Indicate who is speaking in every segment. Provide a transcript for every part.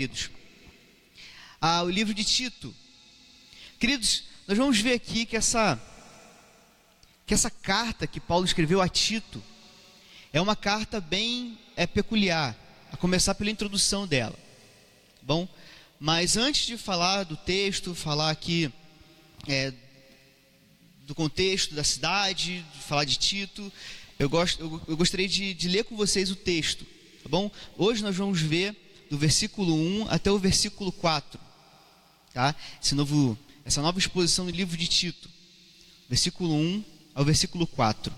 Speaker 1: queridos, ah, o livro de Tito. Queridos, nós vamos ver aqui que essa, que essa carta que Paulo escreveu a Tito é uma carta bem é, peculiar, a começar pela introdução dela. Bom, mas antes de falar do texto, falar aqui é, do contexto da cidade, de falar de Tito, eu, gosto, eu, eu gostaria de, de ler com vocês o texto, tá bom? Hoje nós vamos ver do versículo 1 até o versículo 4, tá? Esse novo, essa nova exposição do livro de Tito, versículo 1 ao versículo 4.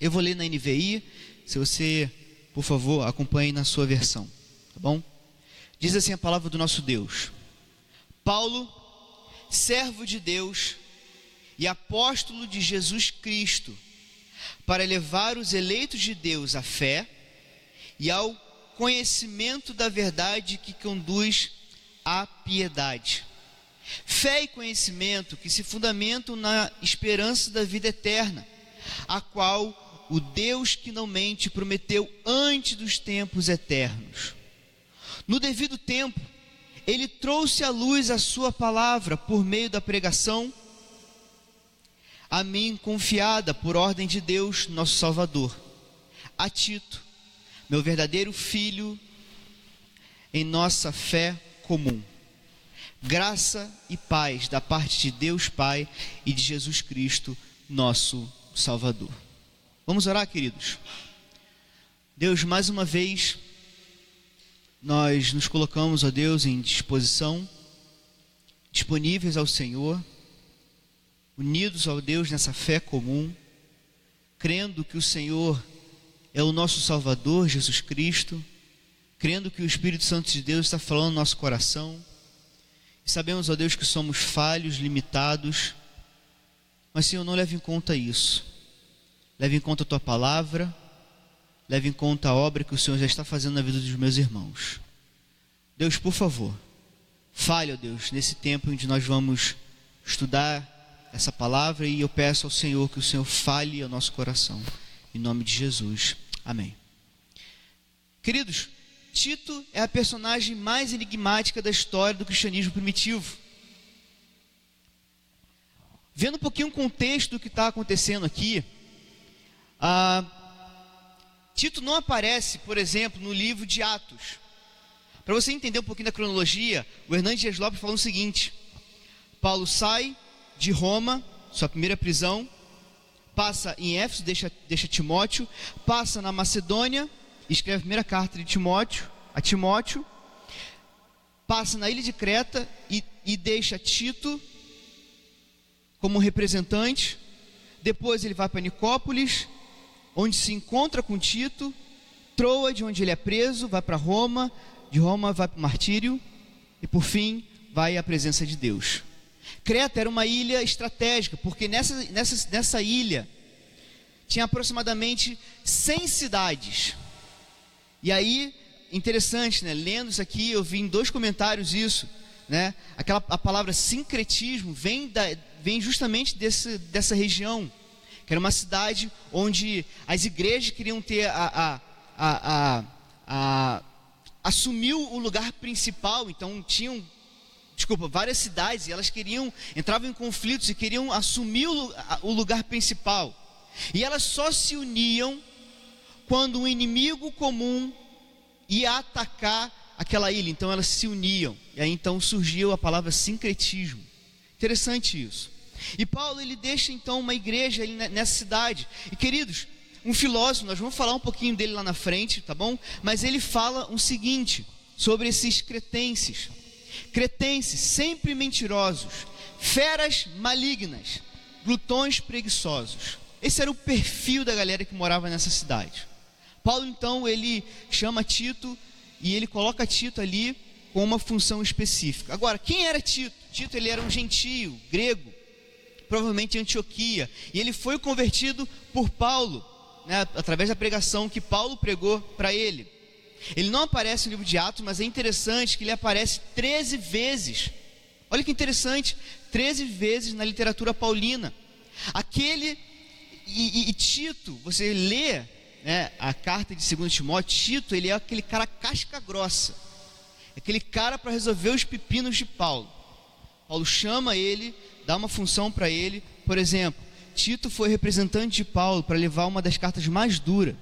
Speaker 1: Eu vou ler na NVI, se você, por favor, acompanhe na sua versão, tá bom? Diz assim a palavra do nosso Deus: Paulo, servo de Deus e apóstolo de Jesus Cristo, para levar os eleitos de Deus à fé e ao conhecimento da verdade que conduz à piedade. Fé e conhecimento que se fundamentam na esperança da vida eterna, a qual o Deus que não mente prometeu antes dos tempos eternos. No devido tempo, ele trouxe à luz a sua palavra por meio da pregação, a mim confiada por ordem de Deus, nosso Salvador, a Tito, meu verdadeiro filho, em nossa fé comum. Graça e paz da parte de Deus Pai e de Jesus Cristo, nosso Salvador. Vamos orar, queridos. Deus, mais uma vez, nós nos colocamos, ó Deus, em disposição, disponíveis ao Senhor, unidos ao Deus nessa fé comum, crendo que o Senhor é o nosso Salvador, Jesus Cristo, crendo que o Espírito Santo de Deus está falando no nosso coração. E sabemos, ó Deus, que somos falhos, limitados, mas Senhor, não leve em conta isso. Leve em conta a tua palavra, leve em conta a obra que o Senhor já está fazendo na vida dos meus irmãos. Deus, por favor, fale, ó Deus, nesse tempo onde nós vamos estudar essa palavra e eu peço ao Senhor que o Senhor fale ao nosso coração. Em nome de Jesus. Amém. Queridos, Tito é a personagem mais enigmática da história do cristianismo primitivo. Vendo um pouquinho o contexto do que está acontecendo aqui, Tito não aparece, por exemplo, no livro de Atos. Para você entender um pouquinho da cronologia, o Hernandes Dias Lopes falou o seguinte: Paulo sai de Roma, sua primeira prisão, passa em Éfeso, deixa, deixa Timóteo, passa na Macedônia, escreve a primeira carta de Timóteo, a Timóteo, passa na ilha de Creta e, e deixa Tito como representante, depois ele vai para Nicópolis, onde se encontra com Tito, Troa, de onde ele é preso, vai para Roma, de Roma vai para o martírio, e por fim vai à presença de Deus. Creta era uma ilha estratégica, porque nessa, nessa, nessa ilha tinha aproximadamente 100 cidades. E aí, interessante, né? Lendo isso aqui, eu vi em dois comentários isso, né? Aquela a palavra sincretismo vem da, vem justamente desse, dessa região, que era uma cidade onde as igrejas queriam ter a, a, a, a, a assumiu o lugar principal, então tinham desculpa, várias cidades, e elas queriam, entravam em conflitos e queriam assumir o, lugar principal. E elas só se uniam quando um inimigo comum ia atacar aquela ilha. Então elas se uniam. E aí então surgiu a palavra sincretismo. Interessante isso. E Paulo ele deixa então uma igreja nessa cidade. E queridos, um filósofo, nós vamos falar um pouquinho dele lá na frente, tá bom? Mas ele fala o seguinte sobre esses cretenses cretenses sempre mentirosos, feras malignas, glutões preguiçosos. Esse era o perfil da galera que morava nessa cidade. Paulo então ele chama Tito e ele coloca Tito ali com uma função específica. Agora, quem era Tito? Tito ele era um gentio, grego, provavelmente Antioquia, e ele foi convertido por Paulo, né, através da pregação que Paulo pregou para ele. Ele não aparece no livro de Atos, mas é interessante que ele aparece 13 vezes. Olha que interessante, 13 vezes na literatura paulina. Aquele e, e, e Tito, você lê né, a carta de 2 Timóteo, Tito, ele é aquele cara casca grossa. aquele cara para resolver os pepinos de Paulo. Paulo chama ele, dá uma função para ele. Por exemplo, Tito foi representante de Paulo para levar uma das cartas mais duras,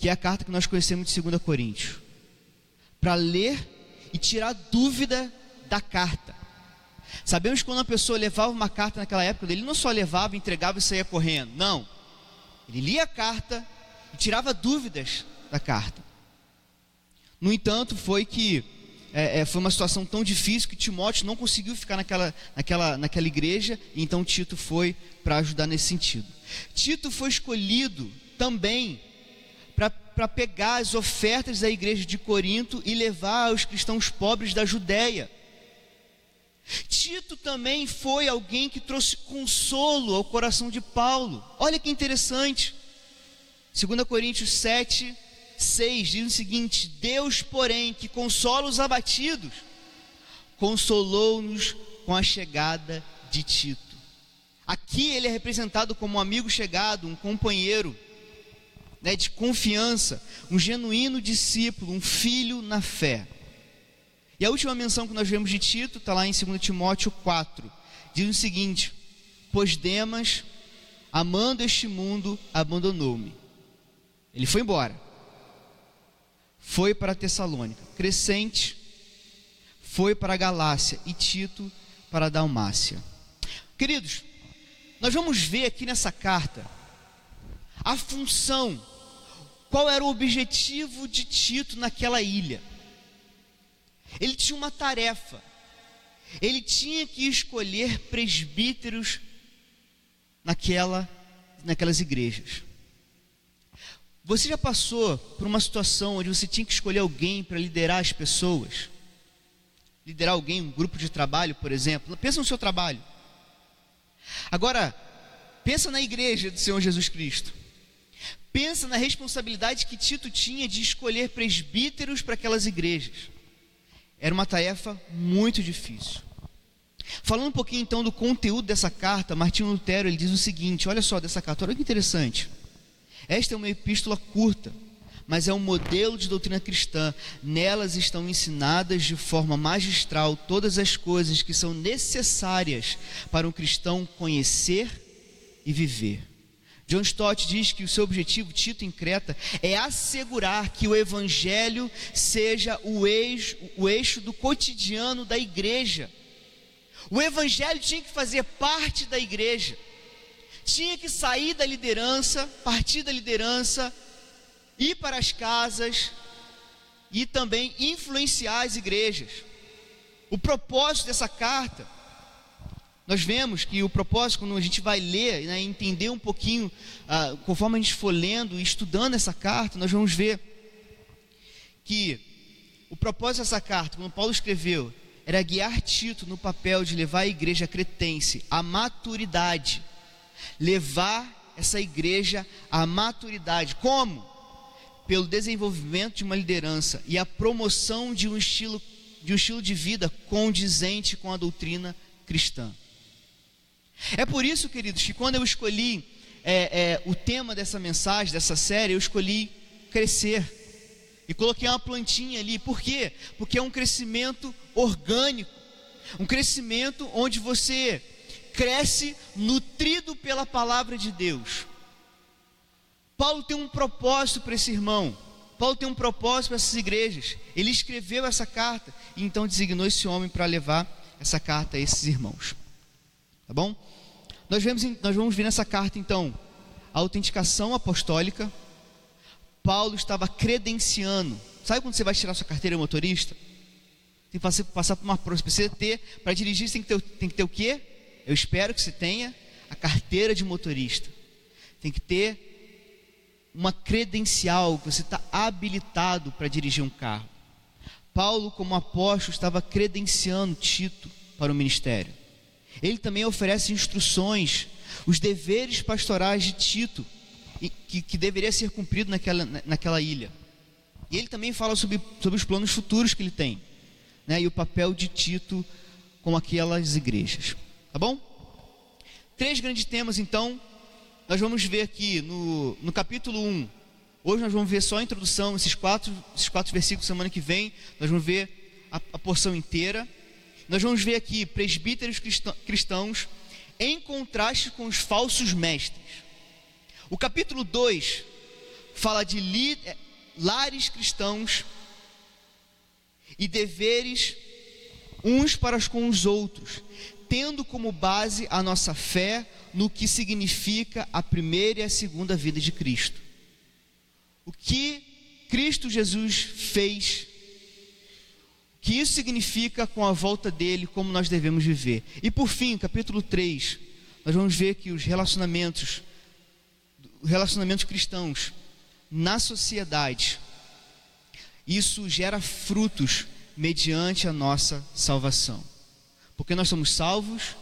Speaker 1: que é a carta que nós conhecemos de 2 Coríntios, para ler e tirar dúvida da carta. Sabemos que quando a pessoa levava uma carta naquela época, ele não só levava, entregava e saía correndo. Não. Ele lia a carta e tirava dúvidas da carta. No entanto, foi que é, é, foi uma situação tão difícil que Timóteo não conseguiu ficar naquela, naquela, naquela igreja, então Tito foi para ajudar nesse sentido. Tito foi escolhido também para pegar as ofertas da igreja de Corinto e levar aos cristãos pobres da Judéia. Tito também foi alguém que trouxe consolo ao coração de Paulo. Olha que interessante. 2 Coríntios 7, 6 diz o seguinte: Deus, porém, que consola os abatidos, consolou-nos com a chegada de Tito. Aqui ele é representado como um amigo chegado, um companheiro né, de confiança, um genuíno discípulo, um filho na fé. E a última menção que nós vemos de Tito está lá em 2 Timóteo 4. Diz o seguinte: Pois Demas, amando este mundo, abandonou-me. Ele foi embora. Foi para Tessalônica. Crescente foi para a Galácia e Tito para a Dalmácia. Queridos, nós vamos ver aqui nessa carta a função, qual era o objetivo de Tito naquela ilha. Ele tinha uma tarefa. Ele tinha que escolher presbíteros naquela, naquelas igrejas. Você já passou por uma situação onde você tinha que escolher alguém para liderar as pessoas? Liderar alguém, um grupo de trabalho, por exemplo. Pensa no seu trabalho. Agora, pensa na igreja do Senhor Jesus Cristo. Pensa na responsabilidade que Tito tinha de escolher presbíteros para aquelas igrejas. Era uma tarefa muito difícil. Falando um pouquinho então do conteúdo dessa carta, Martinho Lutero ele diz o seguinte: olha só dessa carta, olha que interessante. Esta é uma epístola curta, mas é um modelo de doutrina cristã. Nelas estão ensinadas de forma magistral todas as coisas que são necessárias para um cristão conhecer e viver. John Stott diz que o seu objetivo, Tito em Creta, é assegurar que o Evangelho seja o eixo, o eixo do cotidiano da igreja. O Evangelho tinha que fazer parte da igreja, tinha que sair da liderança, partir da liderança, ir para as casas e também influenciar as igrejas. O propósito dessa carta nós vemos que o propósito, quando a gente vai ler, né, entender um pouquinho, ah, conforme a gente for lendo e estudando essa carta, nós vamos ver que o propósito dessa carta, quando Paulo escreveu, era guiar Tito no papel de levar a igreja cretense à maturidade, levar essa igreja à maturidade. Como? Pelo desenvolvimento de uma liderança e a promoção de um estilo de um estilo de vida condizente com a doutrina cristã. É por isso, queridos, que quando eu escolhi é, é, o tema dessa mensagem, dessa série, eu escolhi crescer. E coloquei uma plantinha ali. Por quê? Porque é um crescimento orgânico. Um crescimento onde você cresce nutrido pela palavra de Deus. Paulo tem um propósito para esse irmão. Paulo tem um propósito para essas igrejas. Ele escreveu essa carta e então designou esse homem para levar essa carta a esses irmãos. Tá bom? Nós, vemos, nós vamos ver nessa carta então a autenticação apostólica. Paulo estava credenciando. Sabe quando você vai tirar sua carteira de motorista? Tem que passar por uma precisa ter, para dirigir, você tem que ter, tem que ter o quê? Eu espero que você tenha a carteira de motorista. Tem que ter uma credencial, que você está habilitado para dirigir um carro. Paulo, como apóstolo, estava credenciando Tito para o ministério. Ele também oferece instruções, os deveres pastorais de Tito, que, que deveria ser cumprido naquela, naquela ilha. E ele também fala sobre, sobre os planos futuros que ele tem, né, e o papel de Tito com aquelas igrejas. Tá bom? Três grandes temas, então, nós vamos ver aqui no, no capítulo 1. Hoje nós vamos ver só a introdução, esses quatro, esses quatro versículos semana que vem, nós vamos ver a, a porção inteira. Nós vamos ver aqui presbíteros cristãos em contraste com os falsos mestres. O capítulo 2 fala de eh, lares cristãos e deveres uns para com os outros, tendo como base a nossa fé no que significa a primeira e a segunda vida de Cristo. O que Cristo Jesus fez, que isso significa com a volta dele, como nós devemos viver. E por fim, capítulo 3, nós vamos ver que os relacionamentos, relacionamentos cristãos na sociedade, isso gera frutos mediante a nossa salvação. Porque nós somos salvos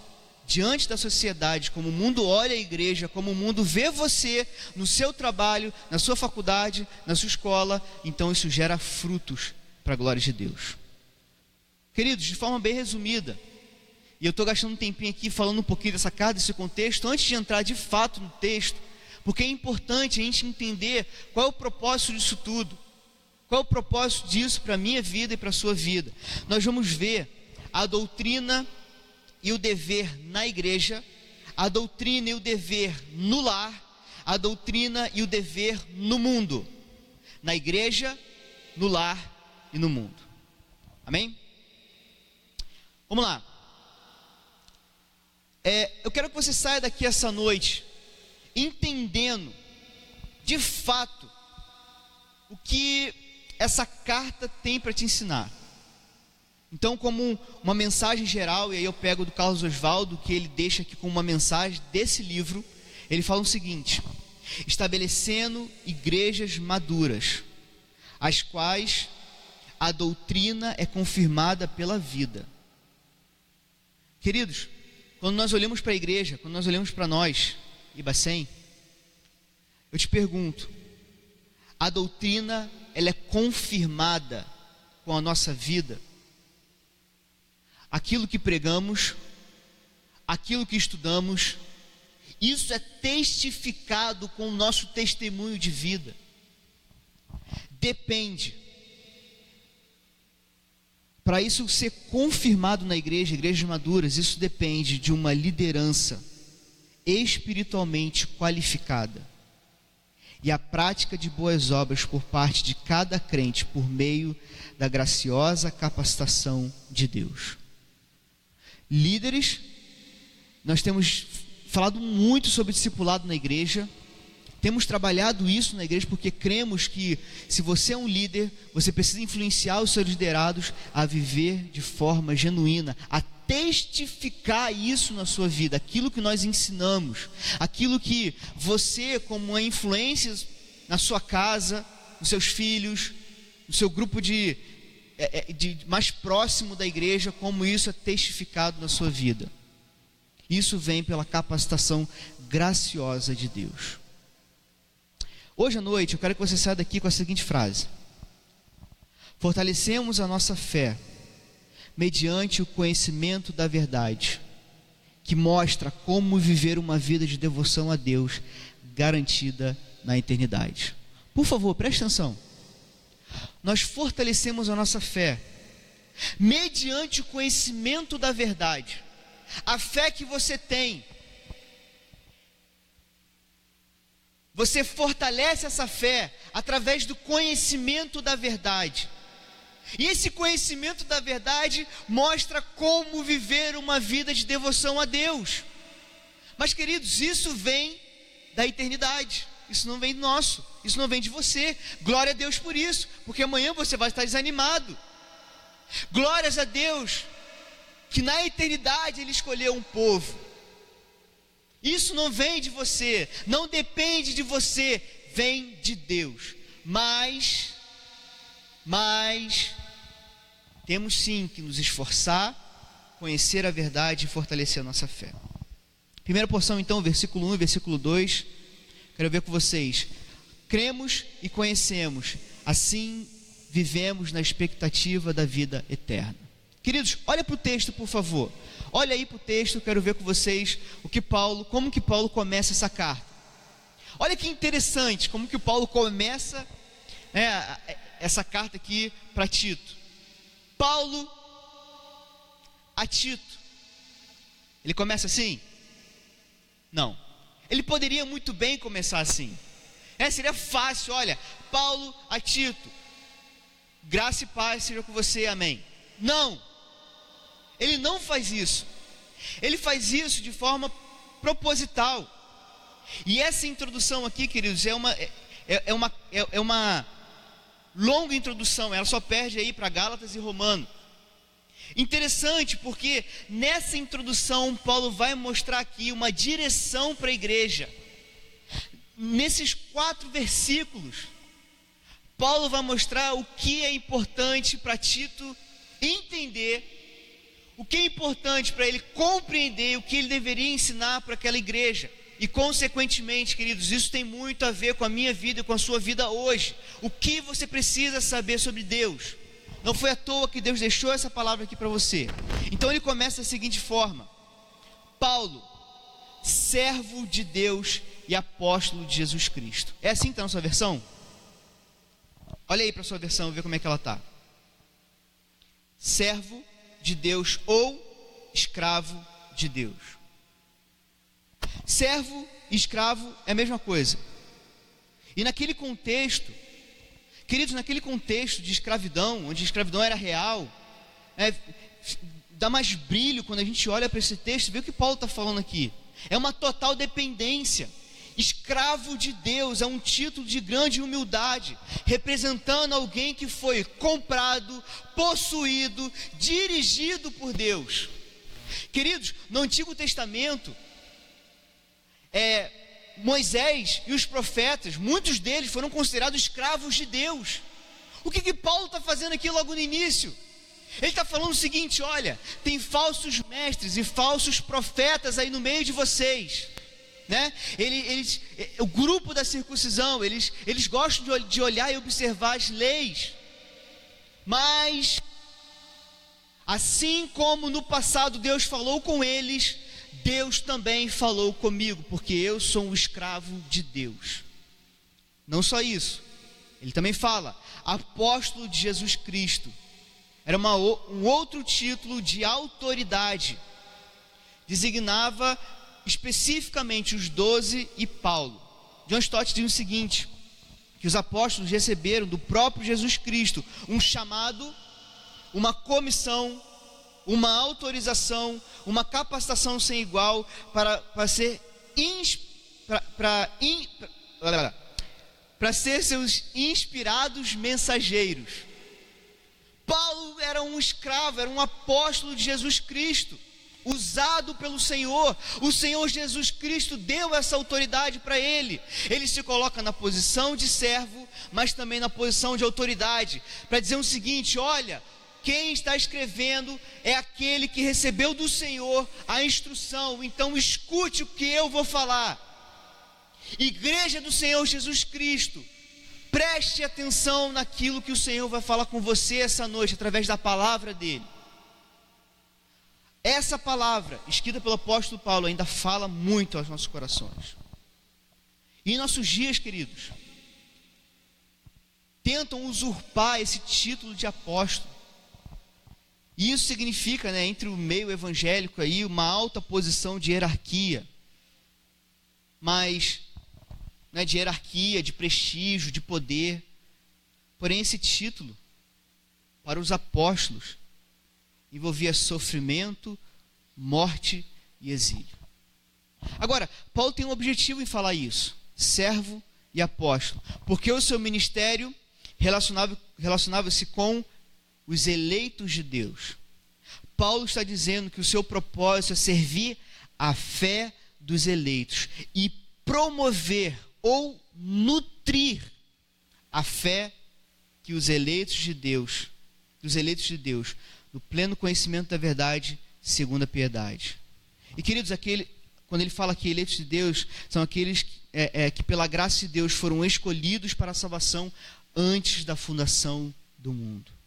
Speaker 1: diante da sociedade, como o mundo olha a igreja, como o mundo vê você no seu trabalho, na sua faculdade, na sua escola, então isso gera frutos para a glória de Deus. Queridos, de forma bem resumida, e eu estou gastando um tempinho aqui falando um pouquinho dessa carta, desse contexto, antes de entrar de fato no texto, porque é importante a gente entender qual é o propósito disso tudo. Qual é o propósito disso para a minha vida e para a sua vida? Nós vamos ver a doutrina e o dever na igreja, a doutrina e o dever no lar, a doutrina e o dever no mundo, na igreja, no lar e no mundo. Amém? Vamos lá. É, eu quero que você saia daqui essa noite entendendo de fato o que essa carta tem para te ensinar. Então, como uma mensagem geral, e aí eu pego do Carlos Oswaldo, que ele deixa aqui como uma mensagem desse livro, ele fala o seguinte: estabelecendo igrejas maduras, as quais a doutrina é confirmada pela vida. Queridos, quando nós olhamos para a igreja, quando nós olhamos para nós, Ibacem, eu te pergunto, a doutrina ela é confirmada com a nossa vida? aquilo que pregamos, aquilo que estudamos, isso é testificado com o nosso testemunho de vida. Depende. Para isso ser confirmado na igreja, igrejas maduras, isso depende de uma liderança espiritualmente qualificada e a prática de boas obras por parte de cada crente por meio da graciosa capacitação de Deus líderes. Nós temos falado muito sobre discipulado na igreja. Temos trabalhado isso na igreja porque cremos que se você é um líder, você precisa influenciar os seus liderados a viver de forma genuína, a testificar isso na sua vida, aquilo que nós ensinamos, aquilo que você, como uma influência na sua casa, nos seus filhos, no seu grupo de é, é, de mais próximo da igreja, como isso é testificado na sua vida. Isso vem pela capacitação graciosa de Deus. Hoje à noite eu quero que você saia daqui com a seguinte frase: Fortalecemos a nossa fé mediante o conhecimento da verdade, que mostra como viver uma vida de devoção a Deus garantida na eternidade. Por favor, preste atenção nós fortalecemos a nossa fé mediante o conhecimento da verdade. A fé que você tem, você fortalece essa fé através do conhecimento da verdade. E esse conhecimento da verdade mostra como viver uma vida de devoção a Deus. Mas, queridos, isso vem da eternidade. Isso não vem nosso, isso não vem de você. Glória a Deus por isso, porque amanhã você vai estar desanimado. Glórias a Deus que na eternidade Ele escolheu um povo. Isso não vem de você, não depende de você, vem de Deus. Mas, mas, temos sim que nos esforçar, conhecer a verdade e fortalecer a nossa fé. Primeira porção, então, versículo 1 e versículo 2 Quero ver com vocês. Cremos e conhecemos, assim vivemos na expectativa da vida eterna. Queridos, olha para o texto, por favor. Olha aí para o texto, quero ver com vocês o que Paulo, como que Paulo começa essa carta. Olha que interessante, como que o Paulo começa né, essa carta aqui para Tito. Paulo a Tito. Ele começa assim? Não. Ele poderia muito bem começar assim. É, seria fácil, olha, Paulo a Tito. Graça e paz seja com você, amém. Não. Ele não faz isso. Ele faz isso de forma proposital. E essa introdução aqui, queridos, é uma, é, é uma, é, é uma longa introdução, ela só perde aí para Gálatas e Romanos. Interessante porque nessa introdução Paulo vai mostrar aqui uma direção para a igreja. Nesses quatro versículos, Paulo vai mostrar o que é importante para Tito entender, o que é importante para ele compreender, o que ele deveria ensinar para aquela igreja. E consequentemente, queridos, isso tem muito a ver com a minha vida e com a sua vida hoje. O que você precisa saber sobre Deus? Não foi à toa que Deus deixou essa palavra aqui para você. Então ele começa da seguinte forma: Paulo, servo de Deus e apóstolo de Jesus Cristo. É assim que está na sua versão? Olha aí para a sua versão, ver como é que ela está. Servo de Deus ou escravo de Deus. Servo e escravo é a mesma coisa. E naquele contexto, Queridos, naquele contexto de escravidão, onde a escravidão era real, é, dá mais brilho quando a gente olha para esse texto, vê o que Paulo está falando aqui. É uma total dependência. Escravo de Deus é um título de grande humildade, representando alguém que foi comprado, possuído, dirigido por Deus. Queridos, no Antigo Testamento, é, Moisés e os profetas, muitos deles foram considerados escravos de Deus. O que, que Paulo está fazendo aqui logo no início? Ele está falando o seguinte: olha, tem falsos mestres e falsos profetas aí no meio de vocês. Né? Eles, eles, o grupo da circuncisão, eles, eles gostam de, de olhar e observar as leis, mas assim como no passado Deus falou com eles, Deus também falou comigo, porque eu sou um escravo de Deus. Não só isso, ele também fala, apóstolo de Jesus Cristo. Era uma, um outro título de autoridade. Designava especificamente os doze e Paulo. John Stott diz o seguinte: que os apóstolos receberam do próprio Jesus Cristo um chamado, uma comissão uma autorização, uma capacitação sem igual para, para ser para para ser seus inspirados mensageiros. Paulo era um escravo, era um apóstolo de Jesus Cristo, usado pelo Senhor. O Senhor Jesus Cristo deu essa autoridade para ele. Ele se coloca na posição de servo, mas também na posição de autoridade, para dizer o seguinte: olha, quem está escrevendo é aquele que recebeu do Senhor a instrução. Então escute o que eu vou falar. Igreja do Senhor Jesus Cristo, preste atenção naquilo que o Senhor vai falar com você essa noite através da palavra dele. Essa palavra, escrita pelo apóstolo Paulo, ainda fala muito aos nossos corações. E em nossos dias, queridos, tentam usurpar esse título de apóstolo e isso significa, né, entre o meio evangélico aí, uma alta posição de hierarquia. Mas né, de hierarquia, de prestígio, de poder. Porém, esse título, para os apóstolos, envolvia sofrimento, morte e exílio. Agora, Paulo tem um objetivo em falar isso: servo e apóstolo, porque o seu ministério relacionava-se relacionava com os eleitos de Deus. Paulo está dizendo que o seu propósito é servir a fé dos eleitos e promover ou nutrir a fé que os eleitos de Deus, os eleitos de Deus, no pleno conhecimento da verdade, segundo a piedade. E queridos, aquele, quando ele fala que eleitos de Deus são aqueles é, é, que pela graça de Deus foram escolhidos para a salvação antes da fundação do mundo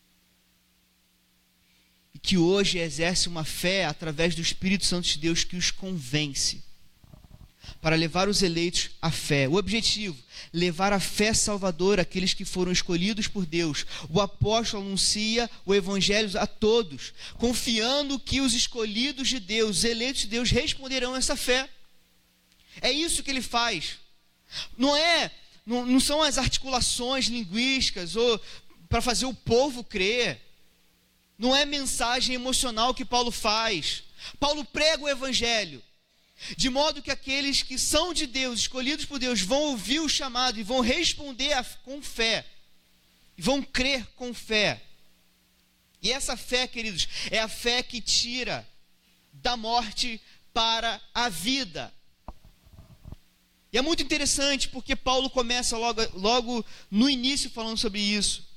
Speaker 1: e que hoje exerce uma fé através do Espírito Santo de Deus que os convence. Para levar os eleitos à fé. O objetivo, levar a fé salvadora àqueles que foram escolhidos por Deus. O apóstolo anuncia o evangelho a todos, confiando que os escolhidos de Deus, os eleitos de Deus, responderão a essa fé. É isso que ele faz. Não é, não, não são as articulações linguísticas ou para fazer o povo crer. Não é mensagem emocional que Paulo faz. Paulo prega o evangelho de modo que aqueles que são de Deus, escolhidos por Deus, vão ouvir o chamado e vão responder a, com fé, vão crer com fé. E essa fé, queridos, é a fé que tira da morte para a vida. E é muito interessante porque Paulo começa logo, logo no início falando sobre isso.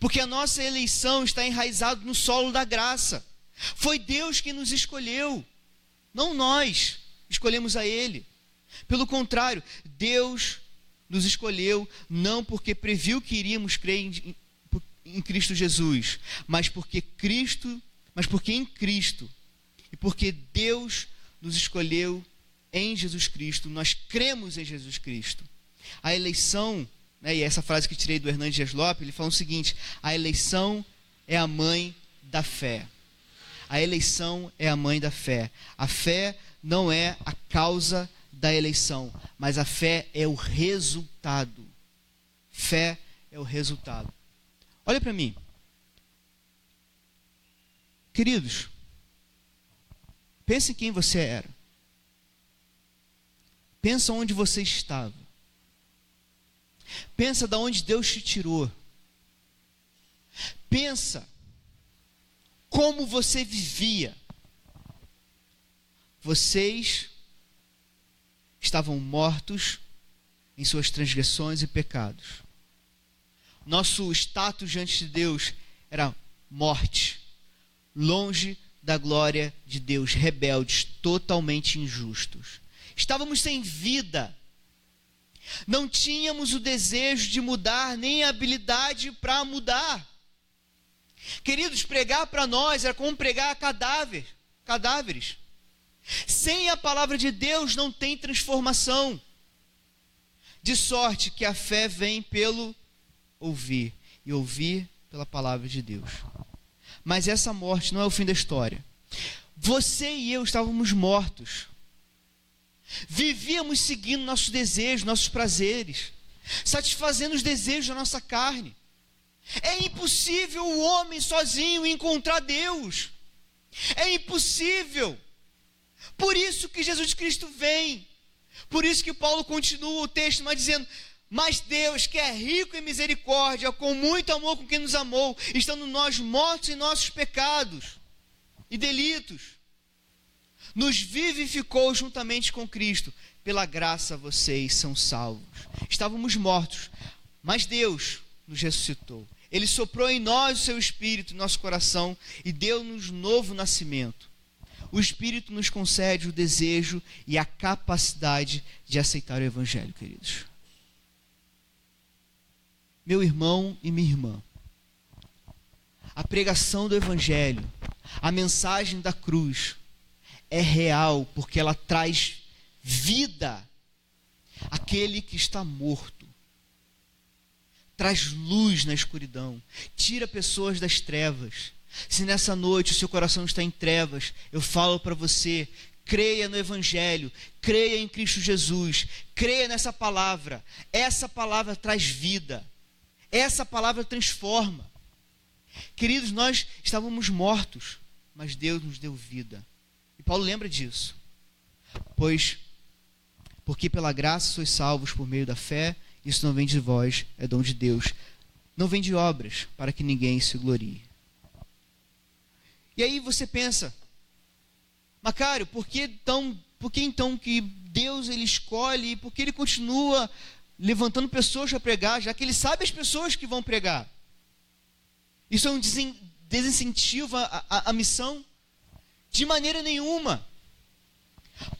Speaker 1: Porque a nossa eleição está enraizada no solo da graça. Foi Deus que nos escolheu, não nós escolhemos a Ele. Pelo contrário, Deus nos escolheu não porque previu que iríamos crer em, em Cristo Jesus, mas porque Cristo, mas porque em Cristo e porque Deus nos escolheu em Jesus Cristo, nós cremos em Jesus Cristo. A eleição, né, e essa frase que tirei do Hernandes Dias Lopes, ele fala o seguinte: a eleição é a mãe da fé. A eleição é a mãe da fé. A fé não é a causa da eleição, mas a fé é o resultado. Fé é o resultado. Olha para mim. Queridos, pense em quem você era. Pensa onde você estava. Pensa de onde Deus te tirou. Pensa como você vivia vocês estavam mortos em suas transgressões e pecados. Nosso status diante de Deus era morte, longe da glória de Deus, rebeldes, totalmente injustos. Estávamos sem vida. Não tínhamos o desejo de mudar, nem a habilidade para mudar. Queridos, pregar para nós era como pregar cadáver, cadáveres. Sem a palavra de Deus não tem transformação. De sorte que a fé vem pelo ouvir, e ouvir pela palavra de Deus. Mas essa morte não é o fim da história. Você e eu estávamos mortos. Vivíamos seguindo nossos desejos, nossos prazeres, satisfazendo os desejos da nossa carne. É impossível o homem sozinho encontrar Deus. É impossível. Por isso que Jesus Cristo vem. Por isso que Paulo continua o texto, mas dizendo: Mas Deus, que é rico em misericórdia, com muito amor com quem nos amou, estando nós mortos em nossos pecados e delitos, nos vivificou juntamente com Cristo. Pela graça vocês são salvos. Estávamos mortos, mas Deus nos ressuscitou. Ele soprou em nós o seu espírito, nosso coração, e deu-nos novo nascimento o Espírito nos concede o desejo e a capacidade de aceitar o Evangelho, queridos. Meu irmão e minha irmã, a pregação do Evangelho, a mensagem da cruz, é real porque ela traz vida àquele que está morto. Traz luz na escuridão, tira pessoas das trevas se nessa noite o seu coração está em trevas, eu falo para você: creia no Evangelho, creia em Cristo Jesus, creia nessa palavra. Essa palavra traz vida, essa palavra transforma. Queridos, nós estávamos mortos, mas Deus nos deu vida. E Paulo lembra disso. Pois, porque pela graça sois salvos por meio da fé, isso não vem de vós, é dom de Deus. Não vem de obras, para que ninguém se glorie. E aí você pensa, Macário, por que, tão, por que então que Deus ele escolhe, por que ele continua levantando pessoas para pregar, já que ele sabe as pessoas que vão pregar? Isso é um desincentivo à, missão? De maneira nenhuma.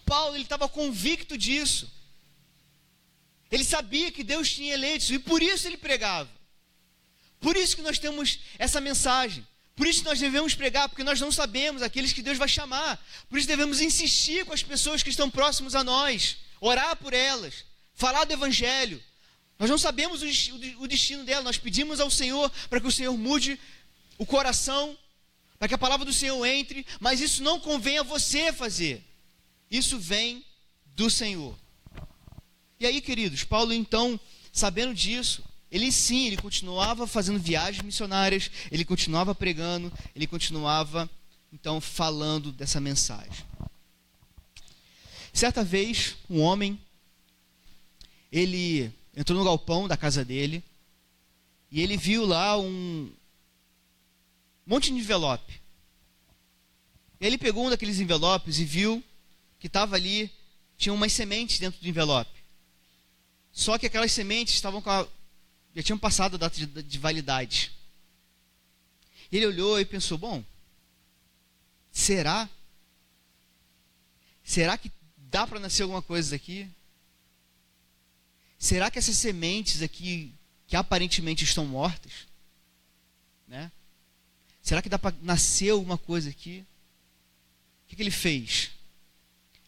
Speaker 1: Paulo ele estava convicto disso. Ele sabia que Deus tinha eleitos e por isso ele pregava. Por isso que nós temos essa mensagem. Por isso nós devemos pregar, porque nós não sabemos aqueles que Deus vai chamar. Por isso devemos insistir com as pessoas que estão próximas a nós. orar por elas, falar do Evangelho. Nós não sabemos o destino dela, nós pedimos ao Senhor para que o Senhor mude o coração, para que a palavra do Senhor entre, mas isso não convém a você fazer, isso vem do Senhor. E aí, queridos, Paulo então, sabendo disso, ele sim, ele continuava fazendo viagens missionárias, ele continuava pregando, ele continuava então falando dessa mensagem. Certa vez, um homem ele entrou no galpão da casa dele e ele viu lá um monte de envelope. Ele pegou um daqueles envelopes e viu que estava ali, tinha umas sementes dentro do envelope. Só que aquelas sementes estavam com a já tinham passado a data de, de validade. Ele olhou e pensou: bom, será? Será que dá para nascer alguma coisa aqui? Será que essas sementes aqui, que aparentemente estão mortas, né? Será que dá para nascer alguma coisa aqui? O que, que ele fez?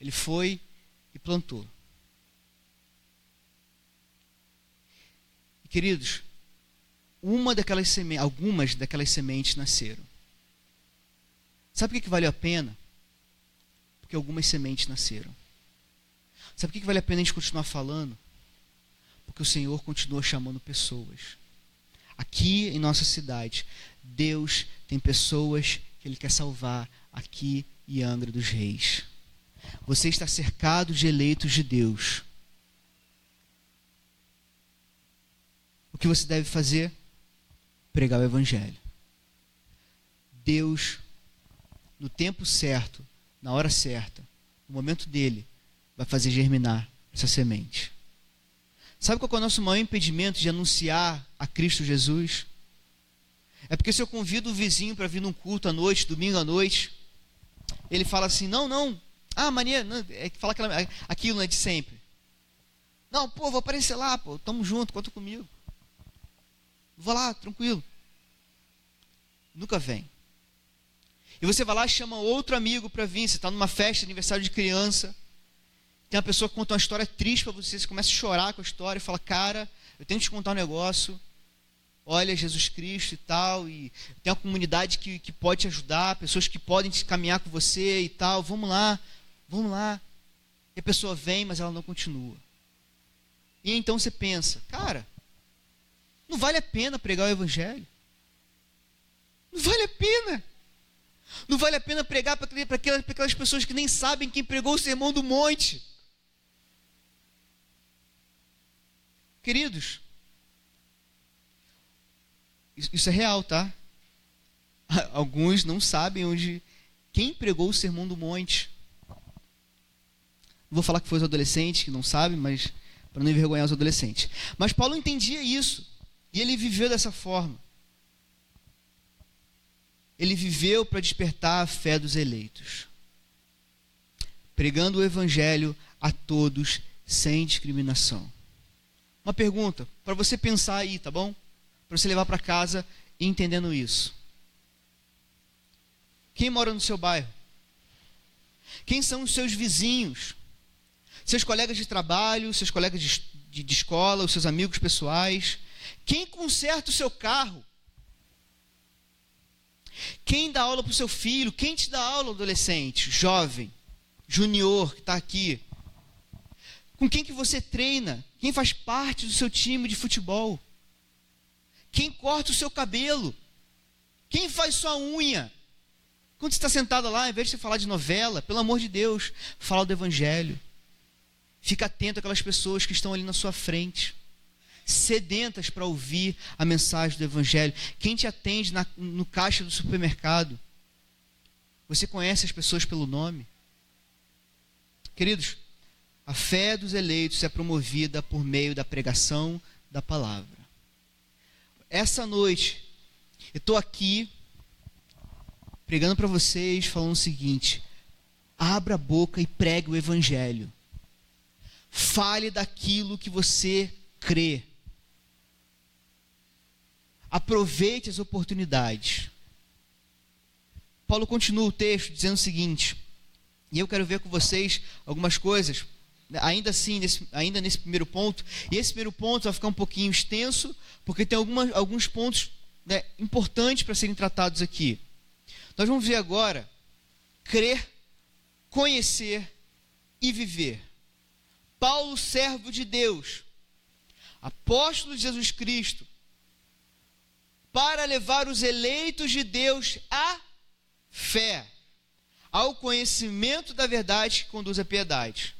Speaker 1: Ele foi e plantou. Queridos, uma daquelas algumas daquelas sementes nasceram. Sabe por que, que valeu a pena? Porque algumas sementes nasceram. Sabe por que, que vale a pena a gente continuar falando? Porque o Senhor continua chamando pessoas. Aqui em nossa cidade, Deus tem pessoas que Ele quer salvar aqui em Angra dos Reis. Você está cercado de eleitos de Deus. o que você deve fazer? Pregar o Evangelho. Deus, no tempo certo, na hora certa, no momento dele, vai fazer germinar essa semente. Sabe qual é o nosso maior impedimento de anunciar a Cristo Jesus? É porque se eu convido o vizinho para vir num culto à noite, domingo à noite, ele fala assim: não, não, ah, mania, não, é fala aquela, aquilo não é de sempre. Não, pô, vou aparecer lá, pô, tamo junto, conta comigo. Vou lá, tranquilo. Nunca vem. E você vai lá e chama outro amigo para vir. Você está numa festa, aniversário de criança. Tem uma pessoa que conta uma história triste para você. Você começa a chorar com a história e fala: Cara, eu tenho que te contar um negócio. Olha, Jesus Cristo e tal. E tem uma comunidade que, que pode te ajudar. Pessoas que podem te caminhar com você e tal. Vamos lá, vamos lá. E a pessoa vem, mas ela não continua. E então você pensa: Cara, não vale a pena pregar o Evangelho. Não vale a pena. Não vale a pena pregar para aquelas, aquelas pessoas que nem sabem quem pregou o sermão do monte. Queridos, isso é real, tá? Alguns não sabem onde quem pregou o sermão do monte. Não vou falar que foi os adolescentes que não sabem, mas para não envergonhar os adolescentes. Mas Paulo entendia isso. E ele viveu dessa forma. Ele viveu para despertar a fé dos eleitos, pregando o evangelho a todos sem discriminação. Uma pergunta para você pensar aí, tá bom? Para você levar para casa entendendo isso. Quem mora no seu bairro? Quem são os seus vizinhos? Seus colegas de trabalho, seus colegas de, de, de escola, os seus amigos pessoais? Quem conserta o seu carro? Quem dá aula para o seu filho? Quem te dá aula, adolescente, jovem, junior que está aqui? Com quem que você treina? Quem faz parte do seu time de futebol? Quem corta o seu cabelo? Quem faz sua unha? Quando você está sentada lá, em vez de você falar de novela, pelo amor de Deus, fala do Evangelho. Fica atento àquelas pessoas que estão ali na sua frente sedentas para ouvir a mensagem do Evangelho. Quem te atende na, no caixa do supermercado? Você conhece as pessoas pelo nome? Queridos, a fé dos eleitos é promovida por meio da pregação da palavra. Essa noite, eu estou aqui pregando para vocês, falando o seguinte: abra a boca e pregue o Evangelho. Fale daquilo que você crê. Aproveite as oportunidades. Paulo continua o texto dizendo o seguinte, e eu quero ver com vocês algumas coisas ainda assim, nesse, ainda nesse primeiro ponto, e esse primeiro ponto vai ficar um pouquinho extenso, porque tem alguma, alguns pontos né, importantes para serem tratados aqui. Nós vamos ver agora crer, conhecer e viver. Paulo, servo de Deus, apóstolo de Jesus Cristo, para levar os eleitos de Deus à fé, ao conhecimento da verdade que conduz à piedade.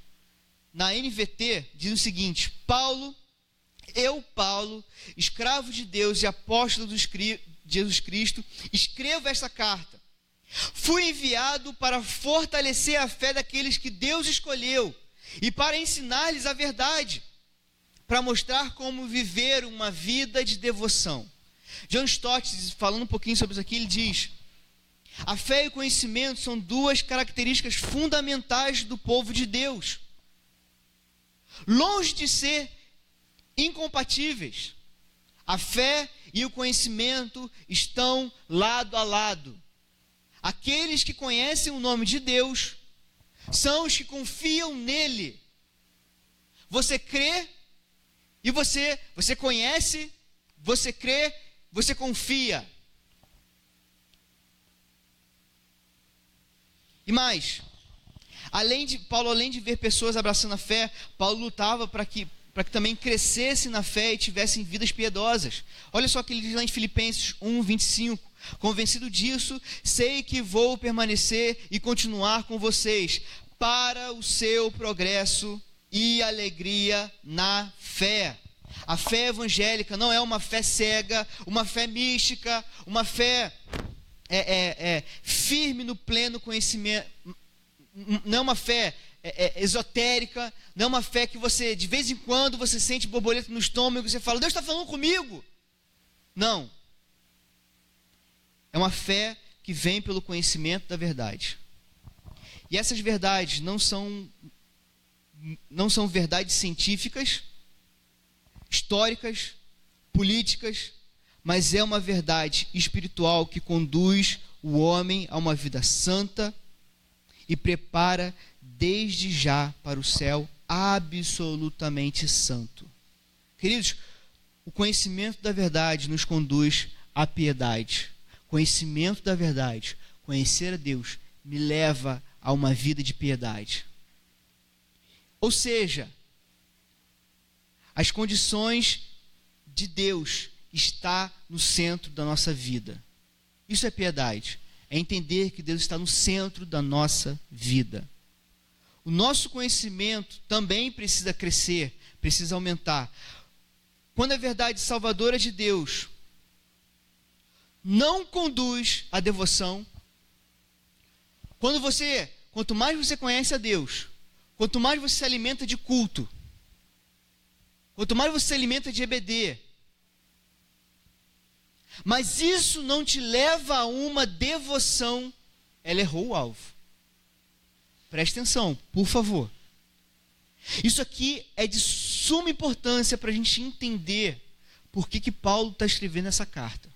Speaker 1: Na NVT diz o seguinte: Paulo, eu, Paulo, escravo de Deus e apóstolo de Jesus Cristo, escrevo esta carta. Fui enviado para fortalecer a fé daqueles que Deus escolheu e para ensinar-lhes a verdade, para mostrar como viver uma vida de devoção. John Stott, falando um pouquinho sobre isso aqui, ele diz: a fé e o conhecimento são duas características fundamentais do povo de Deus. Longe de ser incompatíveis, a fé e o conhecimento estão lado a lado. Aqueles que conhecem o nome de Deus são os que confiam nele. Você crê e você, você conhece, você crê, você confia. E mais, além de Paulo, além de ver pessoas abraçando a fé, Paulo lutava para que para que também crescesse na fé e tivessem vidas piedosas. Olha só o que ele diz lá em Filipenses 1, 25. Convencido disso, sei que vou permanecer e continuar com vocês para o seu progresso e alegria na fé. A fé evangélica não é uma fé cega, uma fé mística, uma fé é, é, é, firme no pleno conhecimento, não é uma fé é, é, esotérica, não é uma fé que você, de vez em quando, você sente borboleta no estômago e você fala, Deus está falando comigo. Não. É uma fé que vem pelo conhecimento da verdade. E essas verdades não são não são verdades científicas, históricas, políticas, mas é uma verdade espiritual que conduz o homem a uma vida santa e prepara desde já para o céu absolutamente santo. Queridos, o conhecimento da verdade nos conduz à piedade conhecimento da verdade, conhecer a Deus, me leva a uma vida de piedade. Ou seja, as condições de Deus está no centro da nossa vida. Isso é piedade. É entender que Deus está no centro da nossa vida. O nosso conhecimento também precisa crescer, precisa aumentar. Quando a verdade salvadora de Deus não conduz à devoção. Quando você, quanto mais você conhece a Deus, quanto mais você se alimenta de culto, quanto mais você alimenta de EBD, mas isso não te leva a uma devoção, ela errou o alvo. Preste atenção, por favor. Isso aqui é de suma importância para a gente entender por que, que Paulo está escrevendo essa carta.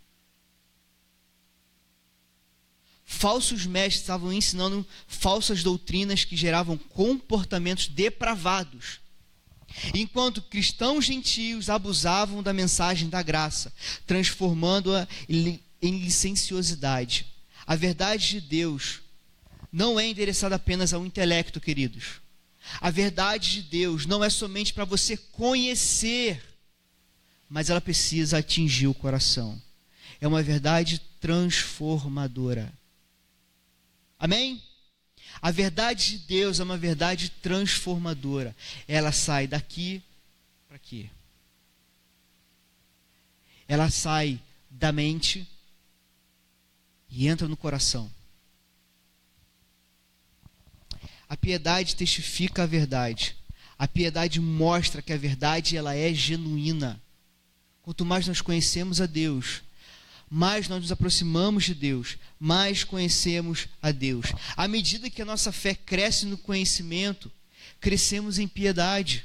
Speaker 1: falsos mestres estavam ensinando falsas doutrinas que geravam comportamentos depravados. Enquanto cristãos gentios abusavam da mensagem da graça, transformando-a em licenciosidade. A verdade de Deus não é endereçada apenas ao intelecto, queridos. A verdade de Deus não é somente para você conhecer, mas ela precisa atingir o coração. É uma verdade transformadora. Amém? A verdade de Deus é uma verdade transformadora. Ela sai daqui para aqui. Ela sai da mente e entra no coração. A piedade testifica a verdade. A piedade mostra que a verdade ela é genuína. Quanto mais nós conhecemos a Deus, mais nós nos aproximamos de Deus, mais conhecemos a Deus. À medida que a nossa fé cresce no conhecimento, crescemos em piedade.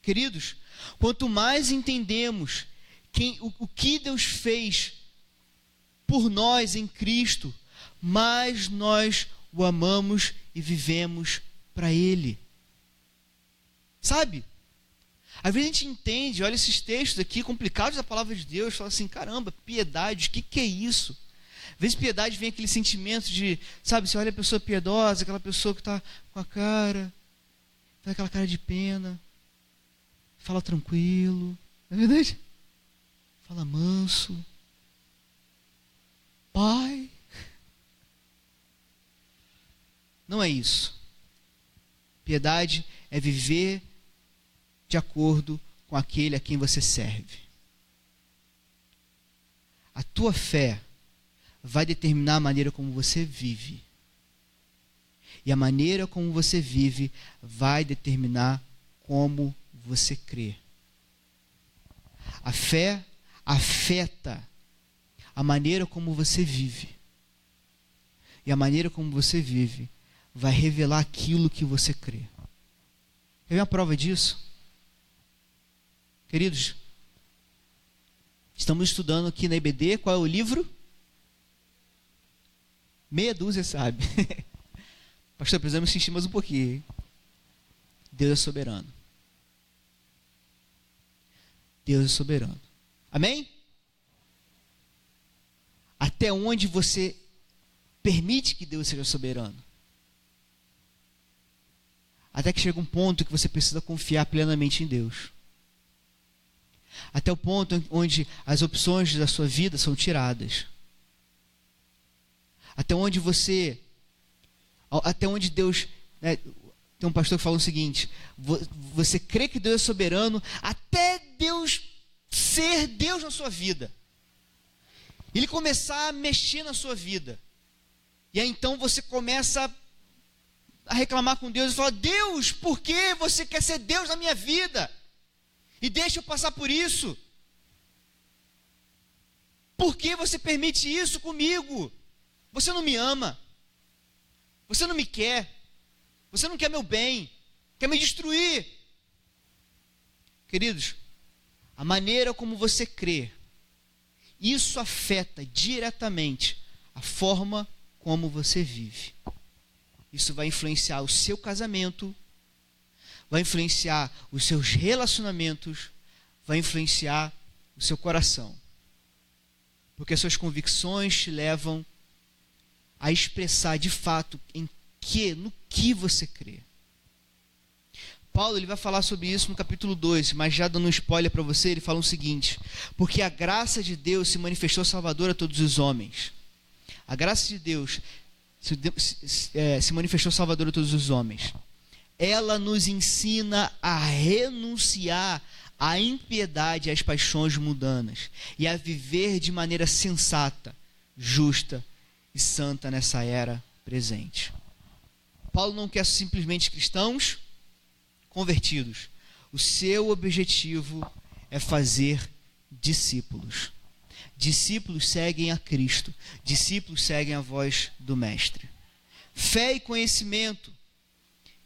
Speaker 1: Queridos, quanto mais entendemos quem, o, o que Deus fez por nós em Cristo, mais nós o amamos e vivemos para Ele. Sabe? Às vezes a gente entende, olha esses textos aqui complicados da palavra de Deus, fala assim: caramba, piedade, o que, que é isso? Às vezes piedade vem aquele sentimento de, sabe, você olha a pessoa piedosa, aquela pessoa que está com a cara, faz aquela cara de pena, fala tranquilo, não é verdade? Fala manso. Pai. Não é isso. Piedade é viver de acordo com aquele a quem você serve. A tua fé vai determinar a maneira como você vive. E a maneira como você vive vai determinar como você crê. A fé afeta a maneira como você vive. E a maneira como você vive vai revelar aquilo que você crê. Quer ver uma prova disso? Queridos, estamos estudando aqui na IBD, qual é o livro? Meia dúzia, sabe? Pastor, precisamos sentir mais um pouquinho. Deus é soberano. Deus é soberano. Amém? Até onde você permite que Deus seja soberano? Até que chega um ponto que você precisa confiar plenamente em Deus. Até o ponto onde as opções da sua vida são tiradas. Até onde você. Até onde Deus. Né, tem um pastor que fala o seguinte: você crê que Deus é soberano até Deus ser Deus na sua vida. Ele começar a mexer na sua vida. E aí então você começa a reclamar com Deus e fala: Deus, por que você quer ser Deus na minha vida? E deixa eu passar por isso. Por que você permite isso comigo? Você não me ama. Você não me quer. Você não quer meu bem. Quer me destruir. Queridos, a maneira como você crê, isso afeta diretamente a forma como você vive. Isso vai influenciar o seu casamento, vai influenciar os seus relacionamentos, vai influenciar o seu coração. Porque as suas convicções te levam a expressar de fato em que, no que você crê. Paulo ele vai falar sobre isso no capítulo 2, mas já dando um spoiler para você, ele fala o seguinte: Porque a graça de Deus se manifestou salvadora a todos os homens. A graça de Deus se, se, é, se manifestou salvadora a todos os homens ela nos ensina a renunciar à impiedade e às paixões mundanas e a viver de maneira sensata, justa e santa nessa era presente. Paulo não quer simplesmente cristãos convertidos. O seu objetivo é fazer discípulos. Discípulos seguem a Cristo, discípulos seguem a voz do Mestre. Fé e conhecimento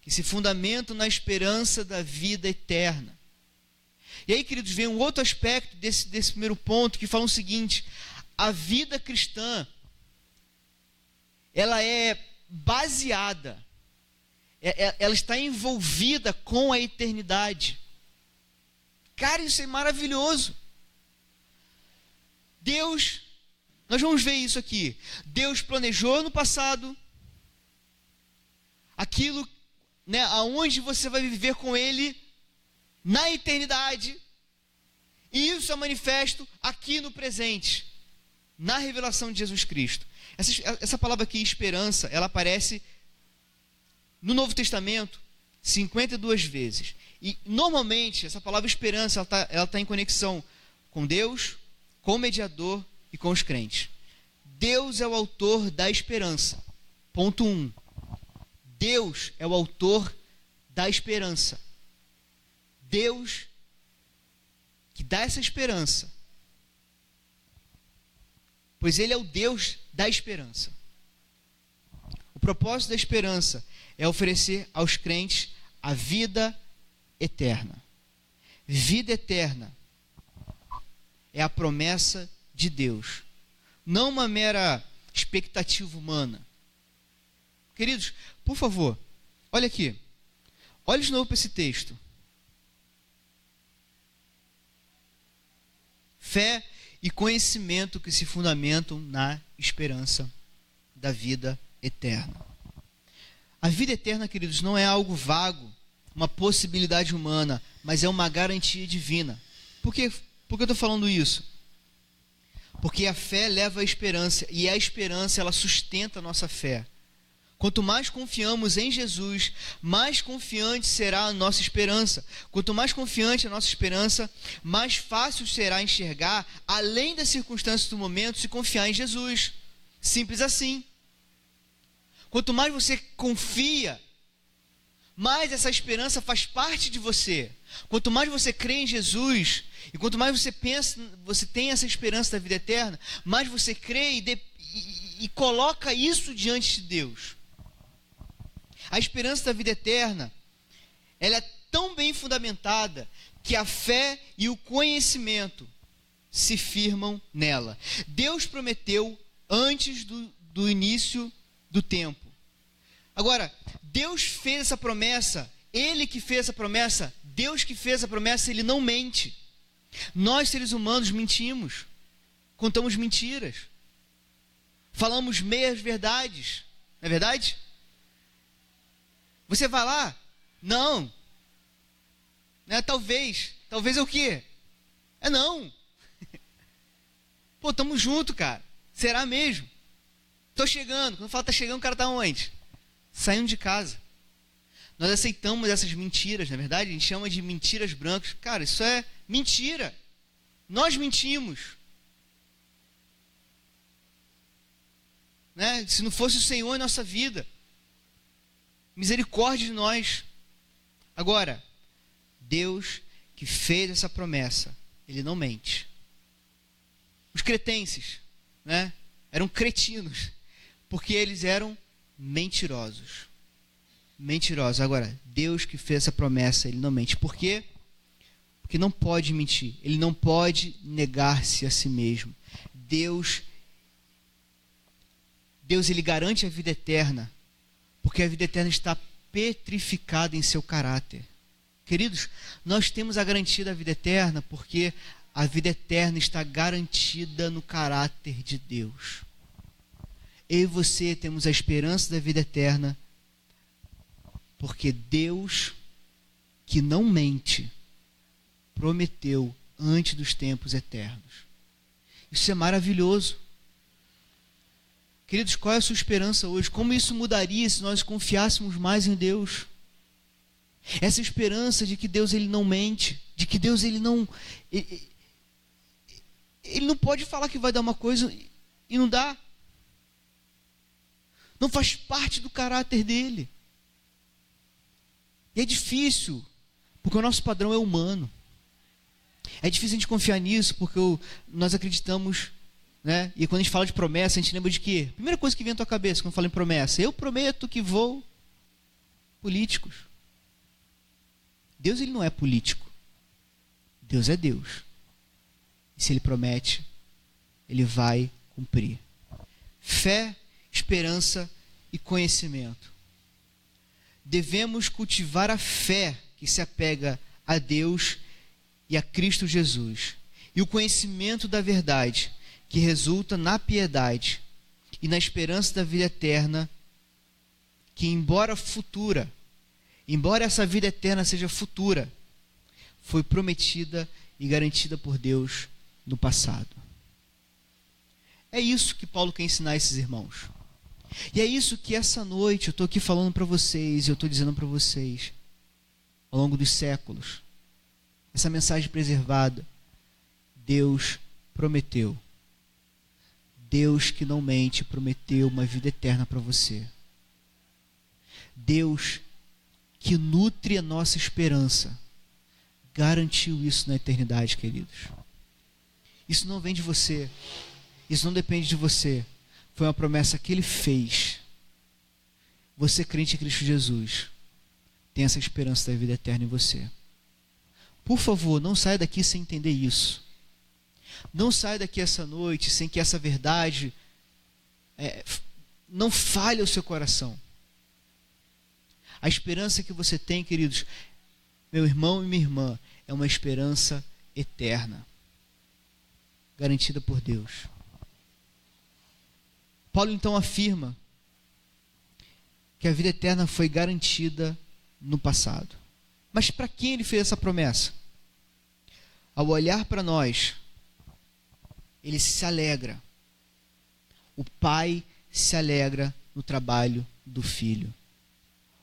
Speaker 1: que se fundamentam na esperança da vida eterna. E aí, queridos, vem um outro aspecto desse, desse primeiro ponto que fala o seguinte: a vida cristã ela é baseada, é, é, ela está envolvida com a eternidade. Cara, isso é maravilhoso. Deus, nós vamos ver isso aqui. Deus planejou no passado aquilo né, aonde você vai viver com Ele na eternidade. E isso é manifesto aqui no presente, na revelação de Jesus Cristo. Essa, essa palavra aqui, esperança, ela aparece no Novo Testamento 52 vezes. E normalmente essa palavra esperança ela está tá em conexão com Deus, com o mediador e com os crentes. Deus é o autor da esperança. Ponto 1. Um. Deus é o autor da esperança. Deus que dá essa esperança. Pois Ele é o Deus da esperança. O propósito da esperança é oferecer aos crentes a vida eterna. Vida eterna é a promessa de Deus, não uma mera expectativa humana. Queridos, por favor, Olha aqui. Olha de novo para esse texto. Fé e conhecimento que se fundamentam na esperança da vida eterna. A vida eterna, queridos, não é algo vago, uma possibilidade humana, mas é uma garantia divina. Por, quê? Por que eu estou falando isso? Porque a fé leva à esperança, e a esperança ela sustenta a nossa fé. Quanto mais confiamos em Jesus, mais confiante será a nossa esperança. Quanto mais confiante a nossa esperança, mais fácil será enxergar, além das circunstâncias do momento, se confiar em Jesus. Simples assim. Quanto mais você confia, mais essa esperança faz parte de você. Quanto mais você crê em Jesus, e quanto mais você pensa, você tem essa esperança da vida eterna, mais você crê e, de, e, e coloca isso diante de Deus. A esperança da vida eterna, ela é tão bem fundamentada que a fé e o conhecimento se firmam nela. Deus prometeu antes do, do início do tempo. Agora, Deus fez essa promessa, Ele que fez essa promessa, Deus que fez a promessa, Ele não mente. Nós, seres humanos, mentimos, contamos mentiras, falamos meias verdades, não é verdade? Você vai lá? Não. Né? Talvez. Talvez é o quê? É não. Pô, tamo junto, cara. Será mesmo? Tô chegando. Quando fala tá chegando, o cara tá onde? Saindo de casa. Nós aceitamos essas mentiras, na é verdade? A gente chama de mentiras brancas. Cara, isso é mentira. Nós mentimos. Né? Se não fosse o Senhor em nossa vida misericórdia de nós. Agora, Deus que fez essa promessa, ele não mente. Os cretenses, né, eram cretinos, porque eles eram mentirosos. Mentirosos. Agora, Deus que fez essa promessa, ele não mente. Por quê? Porque não pode mentir. Ele não pode negar-se a si mesmo. Deus Deus ele garante a vida eterna porque a vida eterna está petrificada em seu caráter. Queridos, nós temos a garantia da vida eterna porque a vida eterna está garantida no caráter de Deus. Eu e você temos a esperança da vida eterna porque Deus, que não mente, prometeu antes dos tempos eternos. Isso é maravilhoso. Queridos, qual é a sua esperança hoje? Como isso mudaria se nós confiássemos mais em Deus? Essa esperança de que Deus ele não mente, de que Deus ele não ele, ele não pode falar que vai dar uma coisa e não dá. Não faz parte do caráter dele. E é difícil, porque o nosso padrão é humano. É difícil a gente confiar nisso, porque nós acreditamos né? E quando a gente fala de promessa, a gente lembra de quê? Primeira coisa que vem à tua cabeça quando fala em promessa: eu prometo que vou. Políticos. Deus ele não é político. Deus é Deus. E se ele promete, ele vai cumprir. Fé, esperança e conhecimento. Devemos cultivar a fé que se apega a Deus e a Cristo Jesus. E o conhecimento da verdade que resulta na piedade e na esperança da vida eterna, que, embora futura, embora essa vida eterna seja futura, foi prometida e garantida por Deus no passado. É isso que Paulo quer ensinar esses irmãos. E é isso que essa noite eu estou aqui falando para vocês, eu estou dizendo para vocês, ao longo dos séculos, essa mensagem preservada, Deus prometeu Deus que não mente prometeu uma vida eterna para você. Deus que nutre a nossa esperança garantiu isso na eternidade, queridos. Isso não vem de você. Isso não depende de você. Foi uma promessa que ele fez. Você crente em Cristo Jesus tem essa esperança da vida eterna em você. Por favor, não saia daqui sem entender isso. Não saia daqui essa noite sem que essa verdade é, não falhe o seu coração. A esperança que você tem, queridos, meu irmão e minha irmã, é uma esperança eterna, garantida por Deus. Paulo então afirma que a vida eterna foi garantida no passado. Mas para quem ele fez essa promessa? Ao olhar para nós, ele se alegra. O pai se alegra no trabalho do filho.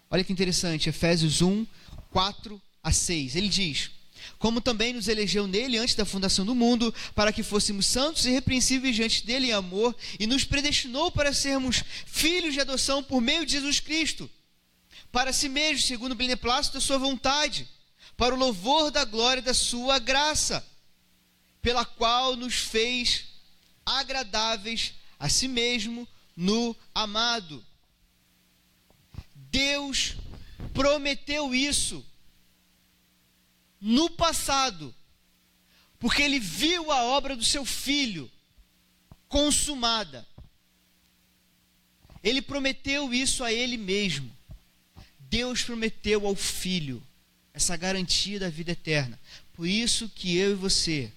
Speaker 1: Olha que interessante, Efésios 1, 4 a 6. Ele diz: Como também nos elegeu nele antes da fundação do mundo, para que fôssemos santos e irrepreensíveis diante dele em amor, e nos predestinou para sermos filhos de adoção por meio de Jesus Cristo, para si mesmo, segundo o beneplácito da sua vontade, para o louvor da glória da sua graça, pela qual nos fez agradáveis a si mesmo no amado. Deus prometeu isso no passado, porque ele viu a obra do seu filho consumada. Ele prometeu isso a ele mesmo. Deus prometeu ao filho essa garantia da vida eterna. Por isso que eu e você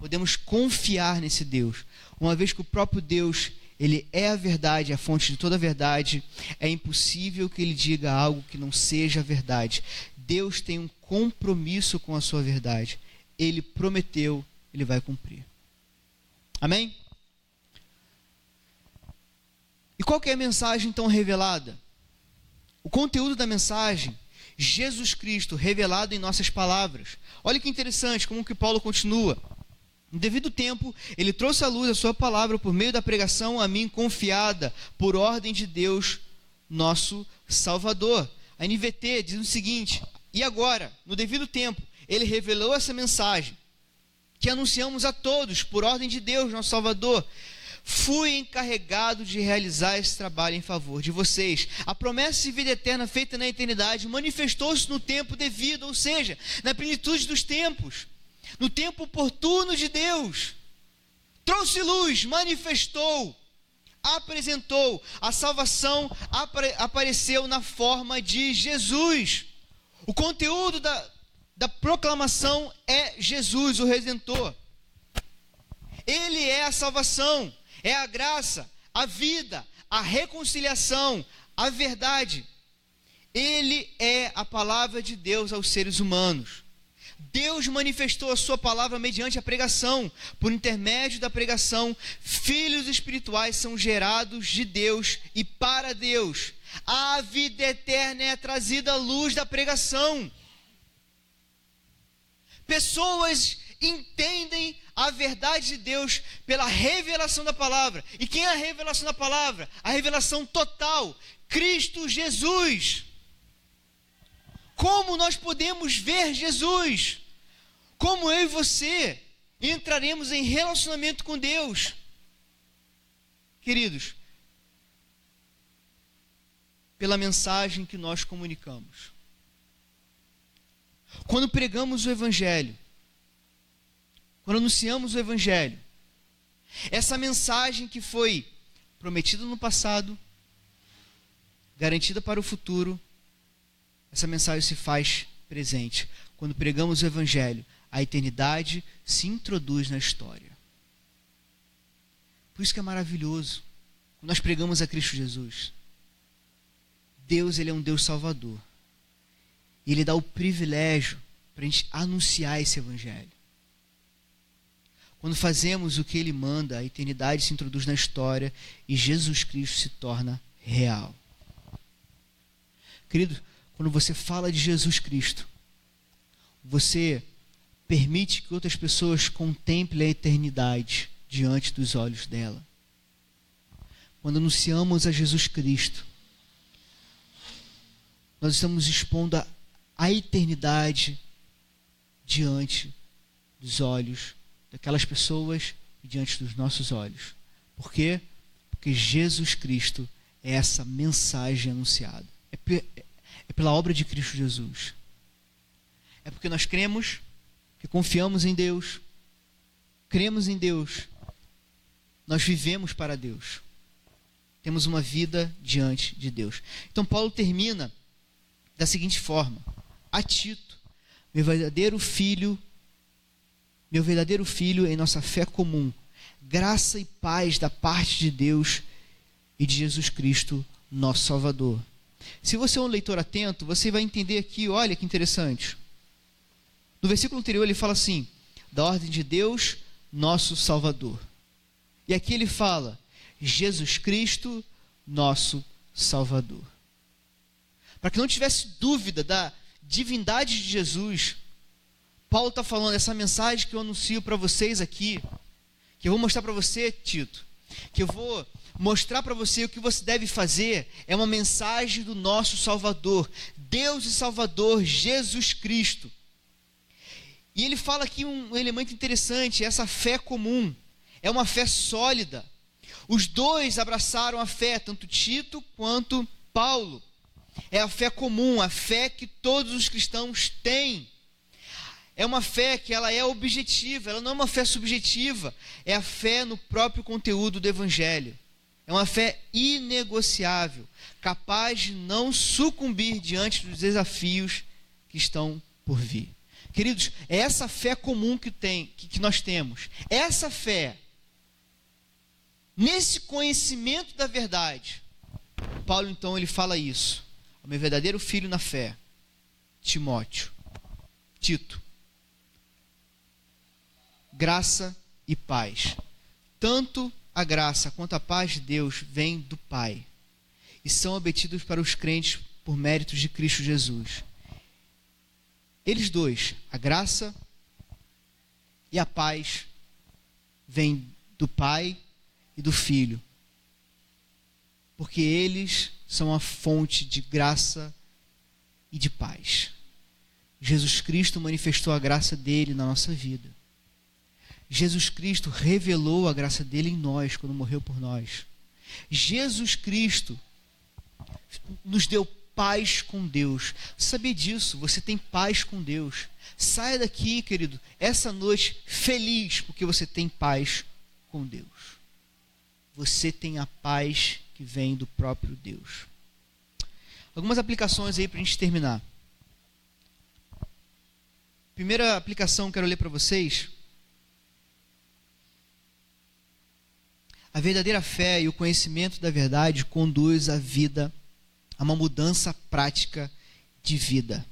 Speaker 1: podemos confiar nesse Deus, uma vez que o próprio Deus ele é a verdade, a fonte de toda a verdade. É impossível que ele diga algo que não seja verdade. Deus tem um compromisso com a sua verdade. Ele prometeu, ele vai cumprir. Amém? E qual é a mensagem então revelada? O conteúdo da mensagem, Jesus Cristo revelado em nossas palavras. Olha que interessante como que Paulo continua. No devido tempo, ele trouxe à luz a sua palavra por meio da pregação a mim confiada por ordem de Deus, nosso Salvador. A NVT diz o seguinte: e agora, no devido tempo, ele revelou essa mensagem que anunciamos a todos por ordem de Deus, nosso Salvador. Fui encarregado de realizar esse trabalho em favor de vocês. A promessa de vida eterna feita na eternidade manifestou-se no tempo devido, ou seja, na plenitude dos tempos, no tempo oportuno de Deus. Trouxe luz, manifestou, apresentou. A salvação apare apareceu na forma de Jesus. O conteúdo da, da proclamação é Jesus, o Redentor. Ele é a salvação, é a graça, a vida, a reconciliação, a verdade. Ele é a palavra de Deus aos seres humanos. Deus manifestou a sua palavra mediante a pregação. Por intermédio da pregação, filhos espirituais são gerados de Deus e para Deus. A vida eterna é trazida à luz da pregação. Pessoas entendem a verdade de Deus pela revelação da palavra. E quem é a revelação da palavra? A revelação total. Cristo Jesus. Como nós podemos ver Jesus? Como eu e você entraremos em relacionamento com Deus? Queridos, pela mensagem que nós comunicamos. Quando pregamos o Evangelho, quando anunciamos o Evangelho, essa mensagem que foi prometida no passado, garantida para o futuro, essa mensagem se faz presente. Quando pregamos o Evangelho, a eternidade se introduz na história. Por isso que é maravilhoso. Quando nós pregamos a Cristo Jesus. Deus ele é um Deus salvador. E ele dá o privilégio para a gente anunciar esse evangelho. Quando fazemos o que ele manda, a eternidade se introduz na história e Jesus Cristo se torna real. Querido, quando você fala de Jesus Cristo, você permite que outras pessoas contemplem a eternidade diante dos olhos dela. Quando anunciamos a Jesus Cristo, nós estamos expondo a, eternidade diante dos olhos daquelas pessoas e diante dos nossos olhos. Por quê? Porque Jesus Cristo é essa mensagem anunciada. É, é pela obra de Cristo Jesus. É porque nós cremos, que confiamos em Deus, cremos em Deus, nós vivemos para Deus. Temos uma vida diante de Deus. Então Paulo termina da seguinte forma: A Tito, meu verdadeiro filho, meu verdadeiro filho em nossa fé comum, graça e paz da parte de Deus e de Jesus Cristo, nosso Salvador. Se você é um leitor atento, você vai entender aqui, olha que interessante. No versículo anterior ele fala assim: da ordem de Deus, nosso Salvador. E aqui ele fala: Jesus Cristo, nosso Salvador. Para que não tivesse dúvida da divindade de Jesus, Paulo está falando essa mensagem que eu anuncio para vocês aqui, que eu vou mostrar para você, Tito, que eu vou mostrar para você o que você deve fazer, é uma mensagem do nosso Salvador, Deus e Salvador, Jesus Cristo. E ele fala aqui um elemento interessante, essa fé comum, é uma fé sólida. Os dois abraçaram a fé, tanto Tito quanto Paulo. É a fé comum, a fé que todos os cristãos têm. É uma fé que ela é objetiva, ela não é uma fé subjetiva, é a fé no próprio conteúdo do evangelho. É uma fé inegociável, capaz de não sucumbir diante dos desafios que estão por vir. Queridos, é essa fé comum que, tem, que, que nós temos. Essa fé Nesse conhecimento da verdade, Paulo então ele fala isso. O meu verdadeiro filho na fé, Timóteo, Tito. Graça e paz. Tanto a graça quanto a paz de Deus vêm do Pai e são obtidos para os crentes por méritos de Cristo Jesus. Eles dois, a graça e a paz, vêm do Pai e do Filho. Porque eles são a fonte de graça e de paz. Jesus Cristo manifestou a graça dele na nossa vida. Jesus Cristo revelou a graça dele em nós quando morreu por nós. Jesus Cristo nos deu paz com Deus. Sabia disso? Você tem paz com Deus. Saia daqui, querido, essa noite feliz porque você tem paz com Deus você tem a paz que vem do próprio Deus. Algumas aplicações aí para a gente terminar. Primeira aplicação que quero ler para vocês. A verdadeira fé e o conhecimento da verdade conduz a vida a uma mudança prática de vida.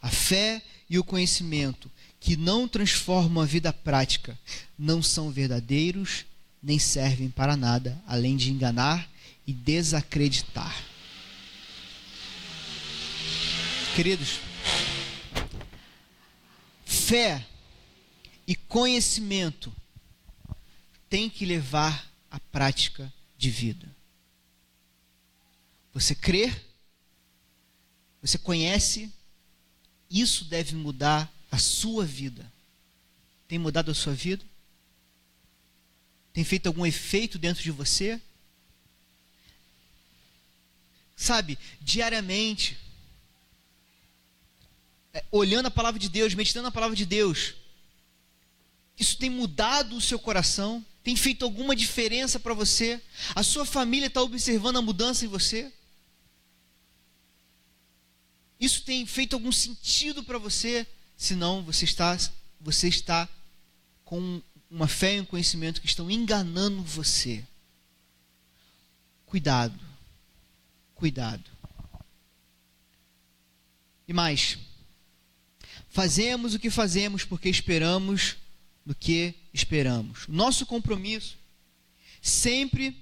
Speaker 1: A fé e o conhecimento que não transformam a vida prática não são verdadeiros nem servem para nada além de enganar e desacreditar. Queridos, fé e conhecimento tem que levar à prática de vida. Você crê, você conhece, isso deve mudar a sua vida. Tem mudado a sua vida? Tem feito algum efeito dentro de você? Sabe, diariamente, é, olhando a palavra de Deus, meditando a palavra de Deus, isso tem mudado o seu coração? Tem feito alguma diferença para você? A sua família está observando a mudança em você? Isso tem feito algum sentido para você? Senão você está, você está com uma fé e um conhecimento que estão enganando você. Cuidado. Cuidado. E mais. Fazemos o que fazemos porque esperamos no que esperamos. Nosso compromisso sempre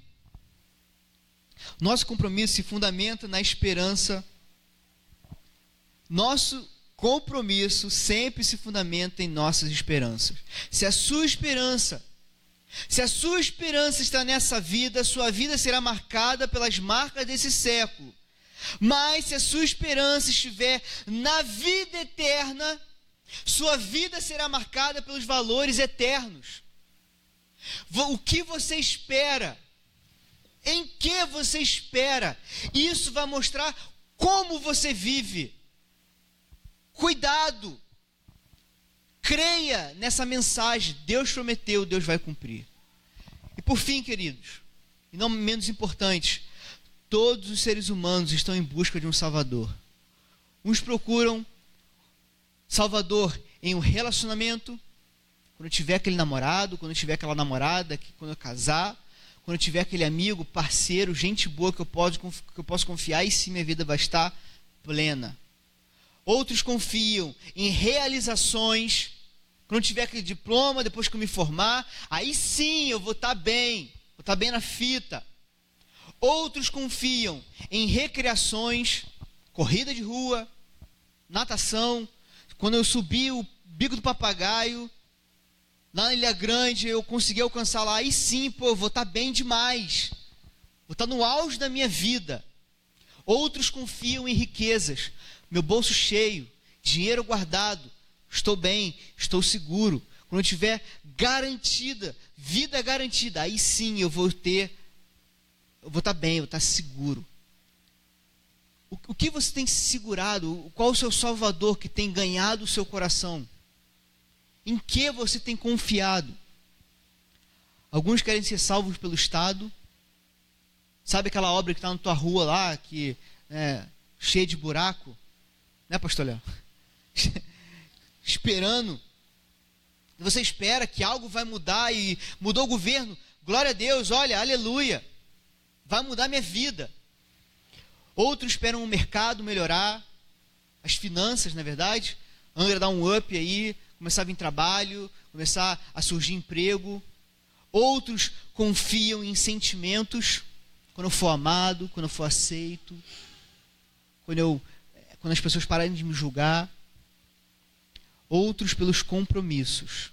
Speaker 1: nosso compromisso se fundamenta na esperança. Nosso compromisso sempre se fundamenta em nossas esperanças. Se a sua esperança, se a sua esperança está nessa vida, sua vida será marcada pelas marcas desse século. Mas se a sua esperança estiver na vida eterna, sua vida será marcada pelos valores eternos. O que você espera? Em que você espera? Isso vai mostrar como você vive. Cuidado! Creia nessa mensagem. Deus prometeu, Deus vai cumprir. E por fim, queridos, e não menos importante, todos os seres humanos estão em busca de um Salvador. Uns procuram Salvador em um relacionamento, quando tiver aquele namorado, quando tiver aquela namorada, quando eu casar, quando tiver aquele amigo, parceiro, gente boa que eu posso, que eu posso confiar e sim minha vida vai estar plena. Outros confiam em realizações, quando tiver aquele diploma, depois que eu me formar, aí sim eu vou estar bem, vou estar bem na fita. Outros confiam em recreações, corrida de rua, natação. Quando eu subi o bico do papagaio, na Ilha Grande, eu consegui alcançar lá, aí sim, pô, eu vou estar tá bem demais. Vou estar tá no auge da minha vida. Outros confiam em riquezas, meu bolso cheio, dinheiro guardado, estou bem, estou seguro. Quando eu tiver garantida, vida garantida, aí sim eu vou ter, eu vou estar tá bem, eu vou estar seguro. O, o que você tem segurado? Qual o seu salvador que tem ganhado o seu coração? Em que você tem confiado? Alguns querem ser salvos pelo Estado. Sabe aquela obra que está na tua rua lá, que é cheia de buraco? Né, pastor Léo? Esperando. Você espera que algo vai mudar e mudou o governo. Glória a Deus, olha, aleluia. Vai mudar minha vida. Outros esperam o mercado melhorar, as finanças, na é verdade. Angra dar um up aí, começar a vir trabalho, começar a surgir emprego. Outros confiam em sentimentos, quando eu for amado, quando eu for aceito, quando, eu, quando as pessoas pararem de me julgar. Outros pelos compromissos.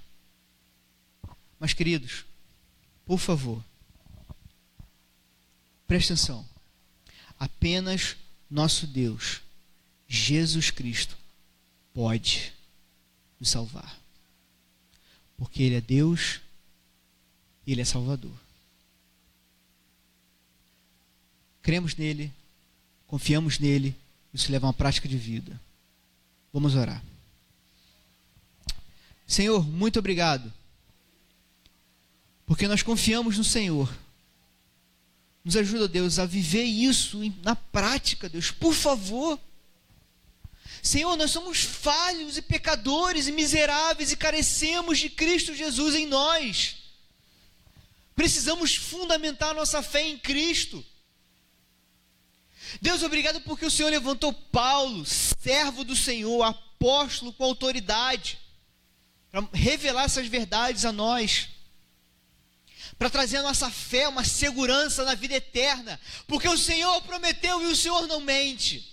Speaker 1: Mas, queridos, por favor, preste atenção. Apenas nosso Deus, Jesus Cristo, pode nos salvar. Porque Ele é Deus e Ele é Salvador. Cremos nele, confiamos nele, isso leva a uma prática de vida. Vamos orar. Senhor, muito obrigado. Porque nós confiamos no Senhor. Nos ajuda, Deus, a viver isso na prática, Deus, por favor. Senhor, nós somos falhos e pecadores e miseráveis e carecemos de Cristo Jesus em nós. Precisamos fundamentar nossa fé em Cristo. Deus, obrigado porque o Senhor levantou Paulo, servo do Senhor, apóstolo com autoridade, para revelar essas verdades a nós, para trazer a nossa fé, uma segurança na vida eterna, porque o Senhor prometeu e o Senhor não mente.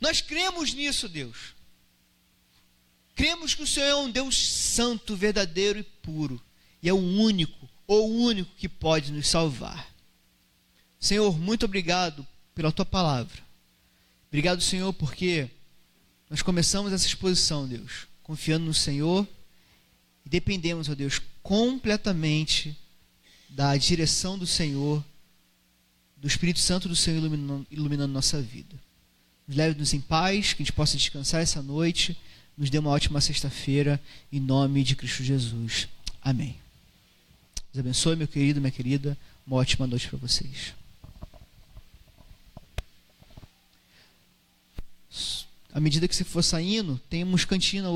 Speaker 1: Nós cremos nisso, Deus. Cremos que o Senhor é um Deus santo, verdadeiro e puro. E é o único, ou o único que pode nos salvar. Senhor, muito obrigado pela tua palavra. Obrigado, Senhor, porque nós começamos essa exposição, Deus, confiando no Senhor e dependemos, ó Deus, completamente da direção do Senhor, do Espírito Santo do Senhor iluminando, iluminando nossa vida. Nos leve-nos em paz, que a gente possa descansar essa noite. Nos dê uma ótima sexta-feira, em nome de Cristo Jesus. Amém. Deus abençoe, meu querido, minha querida. Uma ótima noite para vocês. À medida que você for saindo, temos cantina